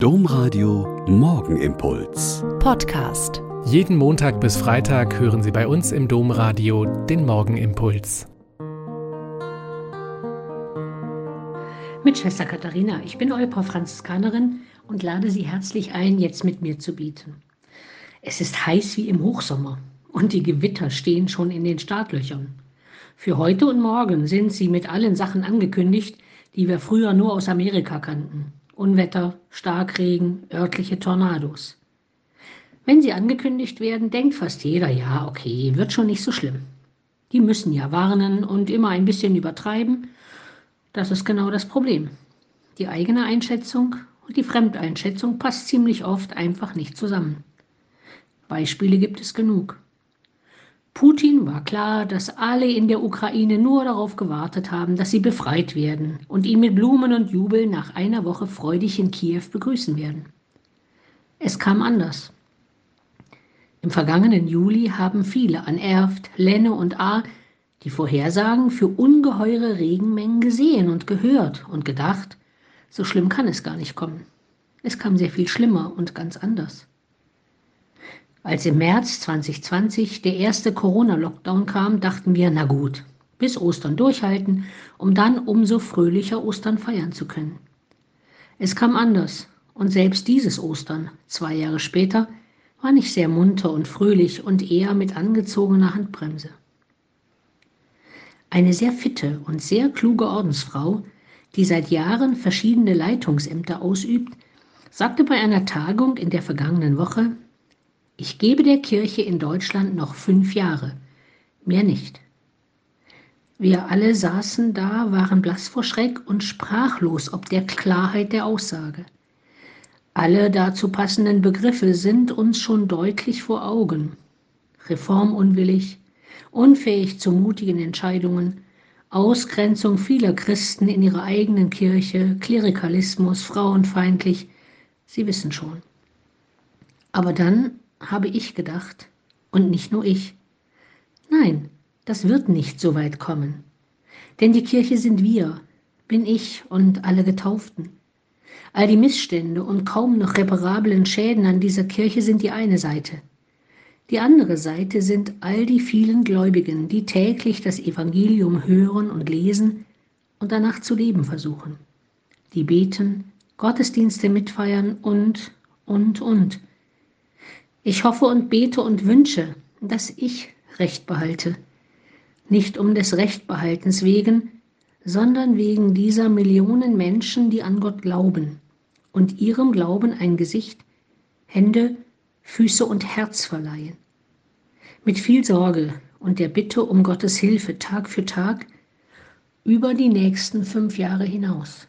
Domradio Morgenimpuls. Podcast. Jeden Montag bis Freitag hören Sie bei uns im Domradio den Morgenimpuls. Mit Schwester Katharina, ich bin eure Franziskanerin und lade Sie herzlich ein, jetzt mit mir zu beten. Es ist heiß wie im Hochsommer und die Gewitter stehen schon in den Startlöchern. Für heute und morgen sind sie mit allen Sachen angekündigt, die wir früher nur aus Amerika kannten. Unwetter, Starkregen, örtliche Tornados. Wenn sie angekündigt werden, denkt fast jeder, ja, okay, wird schon nicht so schlimm. Die müssen ja warnen und immer ein bisschen übertreiben. Das ist genau das Problem. Die eigene Einschätzung und die Fremdeinschätzung passt ziemlich oft einfach nicht zusammen. Beispiele gibt es genug. Putin war klar, dass alle in der Ukraine nur darauf gewartet haben, dass sie befreit werden und ihn mit Blumen und Jubel nach einer Woche freudig in Kiew begrüßen werden. Es kam anders. Im vergangenen Juli haben viele an Erft, Lenne und Ahr die Vorhersagen für ungeheure Regenmengen gesehen und gehört und gedacht, so schlimm kann es gar nicht kommen. Es kam sehr viel schlimmer und ganz anders. Als im März 2020 der erste Corona-Lockdown kam, dachten wir, na gut, bis Ostern durchhalten, um dann umso fröhlicher Ostern feiern zu können. Es kam anders und selbst dieses Ostern, zwei Jahre später, war nicht sehr munter und fröhlich und eher mit angezogener Handbremse. Eine sehr fitte und sehr kluge Ordensfrau, die seit Jahren verschiedene Leitungsämter ausübt, sagte bei einer Tagung in der vergangenen Woche, ich gebe der Kirche in Deutschland noch fünf Jahre, mehr nicht. Wir alle saßen da, waren blass vor Schreck und sprachlos ob der Klarheit der Aussage. Alle dazu passenden Begriffe sind uns schon deutlich vor Augen. Reformunwillig, unfähig zu mutigen Entscheidungen, Ausgrenzung vieler Christen in ihrer eigenen Kirche, Klerikalismus, frauenfeindlich, Sie wissen schon. Aber dann habe ich gedacht, und nicht nur ich. Nein, das wird nicht so weit kommen. Denn die Kirche sind wir, bin ich und alle Getauften. All die Missstände und kaum noch reparablen Schäden an dieser Kirche sind die eine Seite. Die andere Seite sind all die vielen Gläubigen, die täglich das Evangelium hören und lesen und danach zu leben versuchen. Die beten, Gottesdienste mitfeiern und, und, und. Ich hoffe und bete und wünsche, dass ich Recht behalte. Nicht um des Rechtbehaltens wegen, sondern wegen dieser Millionen Menschen, die an Gott glauben und ihrem Glauben ein Gesicht, Hände, Füße und Herz verleihen. Mit viel Sorge und der Bitte um Gottes Hilfe Tag für Tag über die nächsten fünf Jahre hinaus.